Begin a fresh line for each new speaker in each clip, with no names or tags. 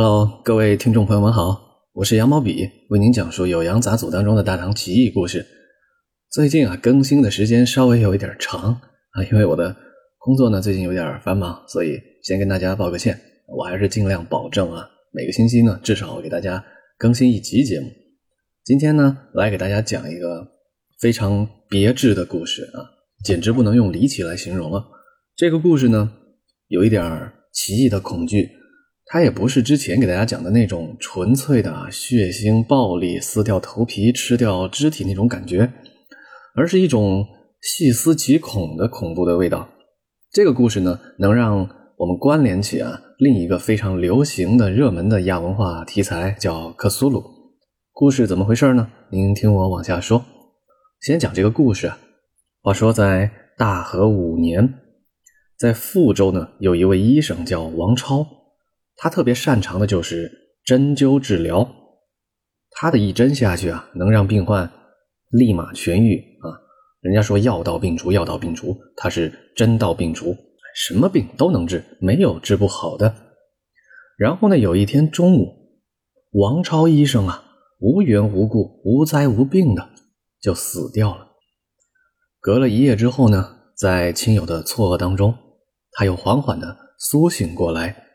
Hello，各位听众朋友们好，我是羊毛笔，为您讲述《酉阳杂俎》当中的大唐奇异故事。最近啊，更新的时间稍微有一点长啊，因为我的工作呢最近有点繁忙，所以先跟大家道个歉。我还是尽量保证啊，每个星期呢至少给大家更新一集节目。今天呢，来给大家讲一个非常别致的故事啊，简直不能用离奇来形容了。这个故事呢，有一点奇异的恐惧。它也不是之前给大家讲的那种纯粹的血腥暴力、撕掉头皮、吃掉肢体那种感觉，而是一种细思极恐的恐怖的味道。这个故事呢，能让我们关联起啊另一个非常流行的热门的亚文化题材，叫克苏鲁。故事怎么回事呢？您听我往下说。先讲这个故事啊。话说在大和五年，在富州呢，有一位医生叫王超。他特别擅长的就是针灸治疗，他的一针下去啊，能让病患立马痊愈啊。人家说药到病除，药到病除，他是针到病除，什么病都能治，没有治不好的。然后呢，有一天中午，王超医生啊，无缘无故、无灾无病的就死掉了。隔了一夜之后呢，在亲友的错愕当中，他又缓缓的苏醒过来。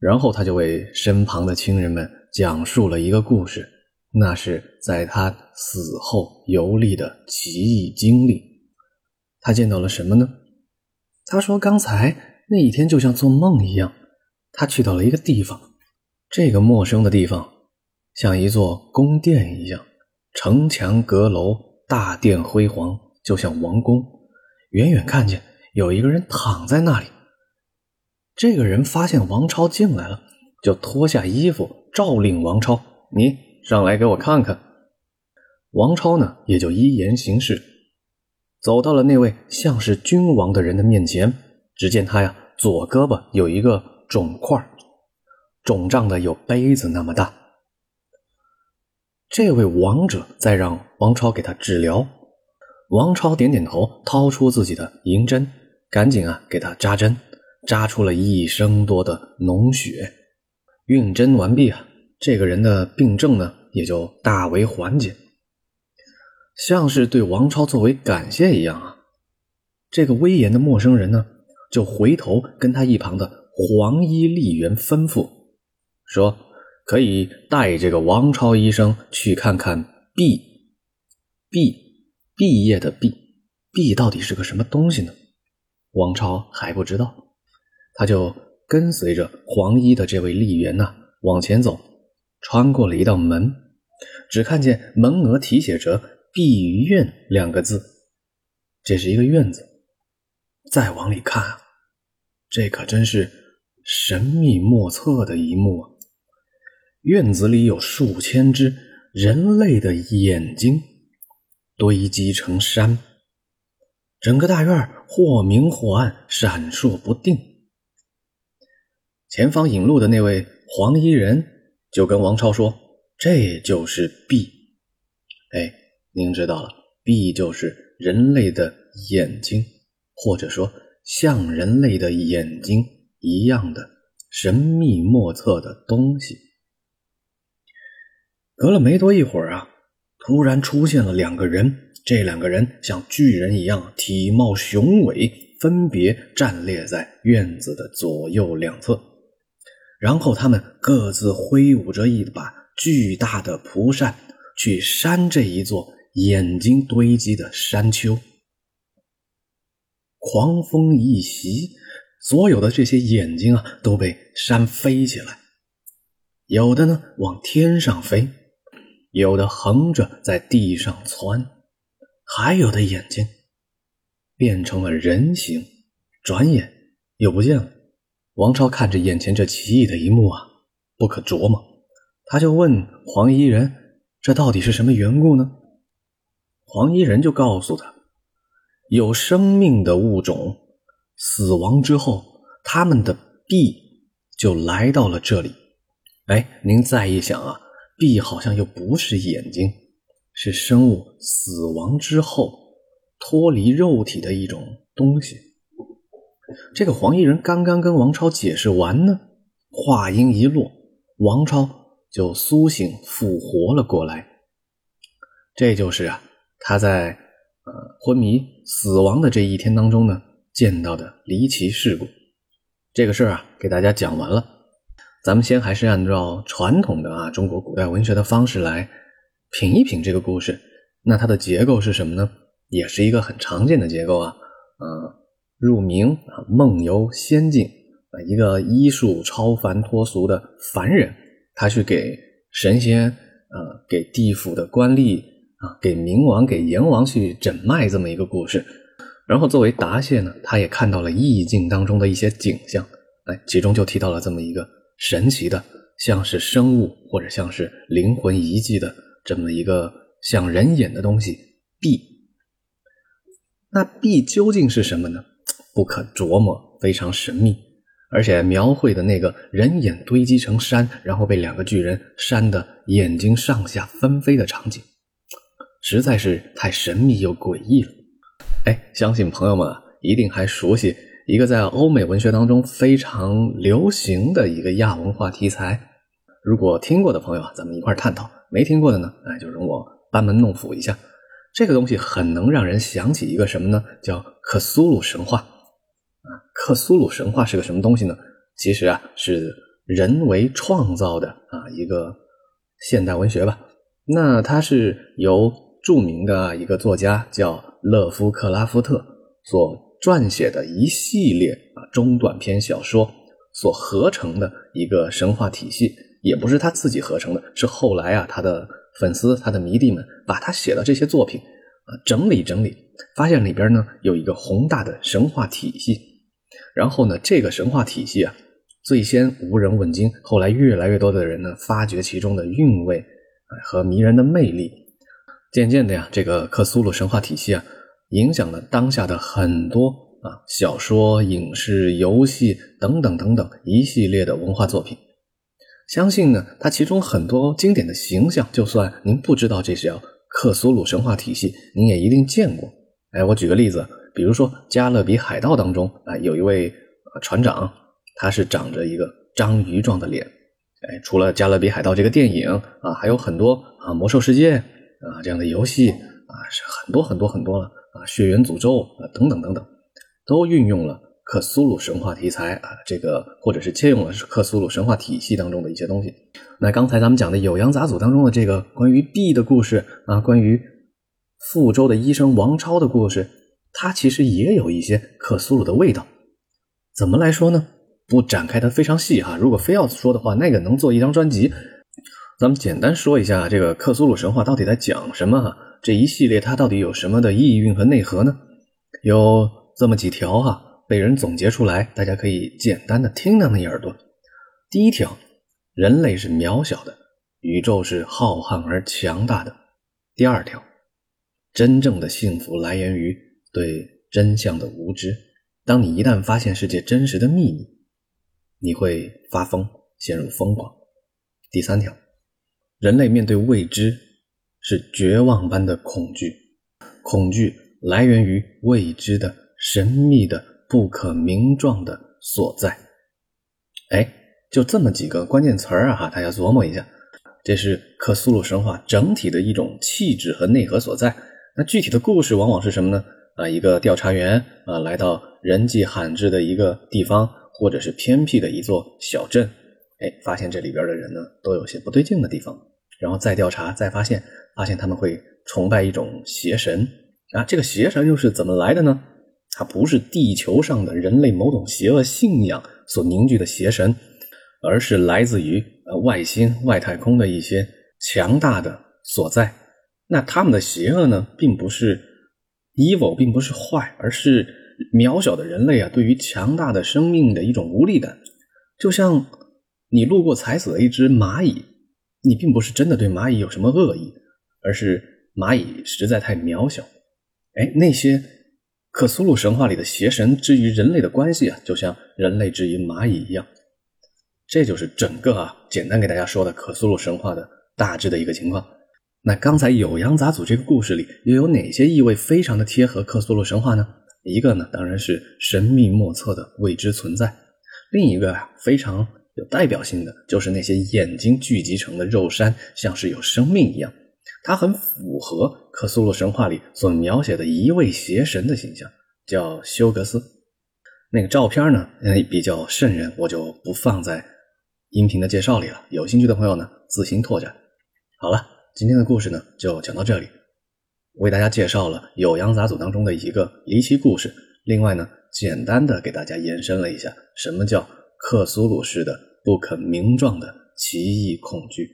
然后他就为身旁的亲人们讲述了一个故事，那是在他死后游历的奇异经历。他见到了什么呢？他说：“刚才那一天就像做梦一样，他去到了一个地方，这个陌生的地方像一座宫殿一样，城墙阁楼，大殿辉煌，就像王宫。远远看见有一个人躺在那里。”这个人发现王超进来了，就脱下衣服，诏令王超：“你上来给我看看。”王超呢，也就依言行事，走到了那位像是君王的人的面前。只见他呀，左胳膊有一个肿块，肿胀的有杯子那么大。这位王者在让王超给他治疗，王超点点头，掏出自己的银针，赶紧啊给他扎针。扎出了一升多的脓血，运针完毕啊，这个人的病症呢也就大为缓解，像是对王超作为感谢一样啊。这个威严的陌生人呢，就回头跟他一旁的黄衣吏员吩咐说：“可以带这个王超医生去看看毕毕毕业的毕毕到底是个什么东西呢？”王超还不知道。他就跟随着黄衣的这位吏员呢往前走，穿过了一道门，只看见门额题写着“碧玉院”两个字，这是一个院子。再往里看，这可真是神秘莫测的一幕啊！院子里有数千只人类的眼睛堆积成山，整个大院或明或暗，闪烁不定。前方引路的那位黄衣人就跟王超说：“这就是 B，。”哎，您知道了，，B 就是人类的眼睛，或者说像人类的眼睛一样的神秘莫测的东西。隔了没多一会儿啊，突然出现了两个人，这两个人像巨人一样，体貌雄伟，分别站列在院子的左右两侧。然后他们各自挥舞着一把巨大的蒲扇，去扇这一座眼睛堆积的山丘。狂风一袭，所有的这些眼睛啊都被扇飞起来，有的呢往天上飞，有的横着在地上窜，还有的眼睛变成了人形，转眼又不见了。王超看着眼前这奇异的一幕啊，不可琢磨。他就问黄衣人：“这到底是什么缘故呢？”黄衣人就告诉他：“有生命的物种死亡之后，他们的臂就来到了这里。哎，您再一想啊，臂好像又不是眼睛，是生物死亡之后脱离肉体的一种东西。”这个黄衣人刚刚跟王超解释完呢，话音一落，王超就苏醒复活了过来。这就是啊，他在呃昏迷死亡的这一天当中呢，见到的离奇事故。这个事儿啊，给大家讲完了。咱们先还是按照传统的啊中国古代文学的方式来品一品这个故事。那它的结构是什么呢？也是一个很常见的结构啊。呃，入冥啊，梦游仙境啊，一个医术超凡脱俗的凡人，他去给神仙啊，给地府的官吏啊，给冥王、给阎王去诊脉这么一个故事。然后作为答谢呢，他也看到了意境当中的一些景象。哎，其中就提到了这么一个神奇的，像是生物或者像是灵魂遗迹的这么一个像人眼的东西——壁。那壁究竟是什么呢？不可琢磨，非常神秘，而且描绘的那个人眼堆积成山，然后被两个巨人扇的眼睛上下纷飞的场景，实在是太神秘又诡异了。哎，相信朋友们一定还熟悉一个在欧美文学当中非常流行的一个亚文化题材。如果听过的朋友啊，咱们一块探讨；没听过的呢，哎，就容我班门弄斧一下。这个东西很能让人想起一个什么呢？叫克苏鲁神话！克苏鲁神话是个什么东西呢？其实啊，是人为创造的啊一个现代文学吧。那它是由著名的一个作家叫勒夫克拉夫特所撰写的一系列啊中短篇小说所合成的一个神话体系，也不是他自己合成的，是后来啊他的。粉丝他的迷弟们把他写的这些作品啊整理整理，发现里边呢有一个宏大的神话体系。然后呢，这个神话体系啊，最先无人问津，后来越来越多的人呢发掘其中的韵味和迷人的魅力。渐渐的呀，这个克苏鲁神话体系啊，影响了当下的很多啊小说、影视、游戏等等等等一系列的文化作品。相信呢，它其中很多经典的形象，就算您不知道这是克苏鲁神话体系，您也一定见过。哎，我举个例子，比如说《加勒比海盗》当中啊，有一位船长，他是长着一个章鱼状的脸。哎，除了《加勒比海盗》这个电影啊，还有很多啊，《魔兽世界》啊这样的游戏啊，是很多很多很多了啊，《血缘诅咒》啊等等等等，都运用了。克苏鲁神话题材啊，这个或者是借用了克苏鲁神话体系当中的一些东西。那刚才咱们讲的《酉阳杂俎》当中的这个关于 B 的故事啊，关于富州的医生王超的故事，它其实也有一些克苏鲁的味道。怎么来说呢？不展开的非常细哈。如果非要说的话，那个能做一张专辑。咱们简单说一下这个克苏鲁神话到底在讲什么哈？这一系列它到底有什么的意蕴和内核呢？有这么几条哈。被人总结出来，大家可以简单的听那么一耳朵。第一条，人类是渺小的，宇宙是浩瀚而强大的。第二条，真正的幸福来源于对真相的无知。当你一旦发现世界真实的秘密，你会发疯，陷入疯狂。第三条，人类面对未知是绝望般的恐惧，恐惧来源于未知的神秘的。不可名状的所在，哎，就这么几个关键词儿啊，大家琢磨一下，这是克苏鲁神话整体的一种气质和内核所在。那具体的故事往往是什么呢？啊，一个调查员啊，来到人迹罕至的一个地方，或者是偏僻的一座小镇，哎，发现这里边的人呢都有些不对劲的地方，然后再调查，再发现，发现他们会崇拜一种邪神啊，这个邪神又是怎么来的呢？它不是地球上的人类某种邪恶信仰所凝聚的邪神，而是来自于呃外星外太空的一些强大的所在。那他们的邪恶呢，并不是 evil，并不是坏，而是渺小的人类啊，对于强大的生命的一种无力感。就像你路过踩死了一只蚂蚁，你并不是真的对蚂蚁有什么恶意，而是蚂蚁实在太渺小。哎，那些。克苏鲁神话里的邪神之于人类的关系啊，就像人类之于蚂蚁一样。这就是整个啊，简单给大家说的克苏鲁神话的大致的一个情况。那刚才《酉阳杂俎》这个故事里又有哪些意味非常的贴合克苏鲁神话呢？一个呢，当然是神秘莫测的未知存在；另一个啊，非常有代表性的就是那些眼睛聚集成的肉山，像是有生命一样。它很符合克苏鲁神话里所描写的一位邪神的形象，叫休格斯。那个照片呢，嗯比较瘆人，我就不放在音频的介绍里了。有兴趣的朋友呢，自行拓展。好了，今天的故事呢，就讲到这里。为大家介绍了《酉阳杂俎》当中的一个离奇故事，另外呢，简单的给大家延伸了一下什么叫克苏鲁式的不可名状的奇异恐惧。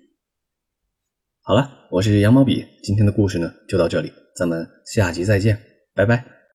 好了，我是羊毛笔，今天的故事呢就到这里，咱们下集再见，拜拜。